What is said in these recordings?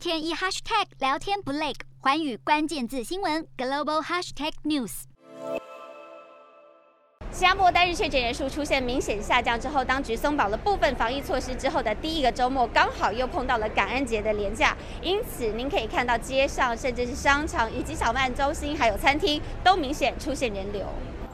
天一 hashtag 聊天不累，寰宇关键字新闻 global hashtag news。新加坡单日确诊人数出现明显下降之后，当局松绑了部分防疫措施之后的第一个周末，刚好又碰到了感恩节的连假，因此您可以看到街上，甚至是商场以及小卖中心，还有餐厅，都明显出现人流。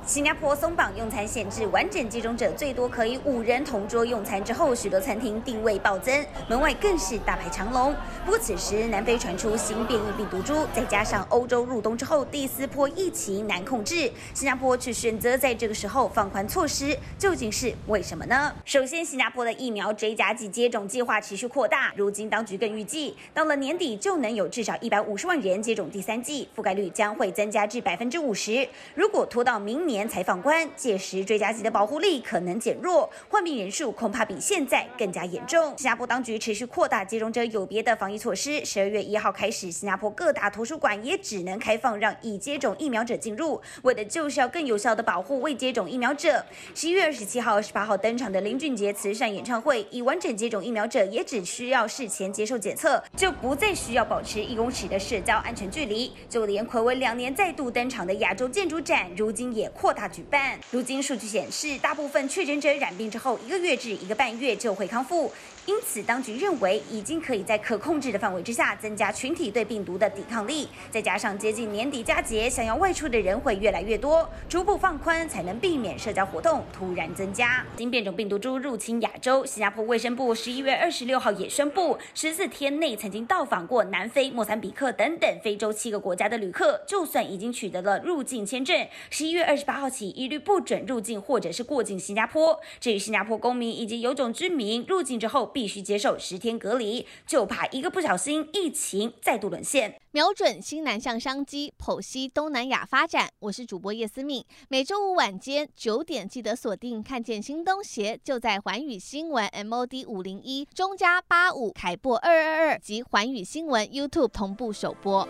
新加坡松绑用餐限制，完整接种者最多可以五人同桌用餐之后，许多餐厅订位暴增，门外更是大排长龙。不过此时南非传出新变异病毒株，再加上欧洲入冬之后第四波疫情难控制，新加坡却选择在这个时候放宽措施，究竟是为什么呢？首先，新加坡的疫苗追加剂接种计划持续扩大，如今当局更预计到了年底就能有至少一百五十万人接种第三剂，覆盖率将会增加至百分之五十。如果拖到明年，年才放宽，届时追加剂的保护力可能减弱，患病人数恐怕比现在更加严重。新加坡当局持续扩大接种者有别的防疫措施，十二月一号开始，新加坡各大图书馆也只能开放让已接种疫苗者进入，为的就是要更有效地保护未接种疫苗者。十一月二十七号、二十八号登场的林俊杰慈善演唱会，已完整接种疫苗者也只需要事前接受检测，就不再需要保持一公尺的社交安全距离。就连睽违两年再度登场的亚洲建筑展，如今也扩。扩大举办，如今数据显示，大部分确诊者染病之后一个月至一个半月就会康复，因此当局认为已经可以在可控制的范围之下增加群体对病毒的抵抗力。再加上接近年底佳节，想要外出的人会越来越多，逐步放宽才能避免社交活动突然增加。新变种病毒株入侵亚洲，新加坡卫生部十一月二十六号也宣布，十四天内曾经到访过南非、莫桑比克等等非洲七个国家的旅客，就算已经取得了入境签证，十一月二十八号。起一律不准入境或者是过境新加坡。至于新加坡公民以及有种居民入境之后必须接受十天隔离，就怕一个不小心疫情再度沦陷。瞄准新南向商机，剖析东南亚发展。我是主播叶思敏，每周五晚间九点记得锁定，看见新东协就在环宇新闻 MOD 五零一中加八五凯擘二二二及环宇新闻 YouTube 同步首播。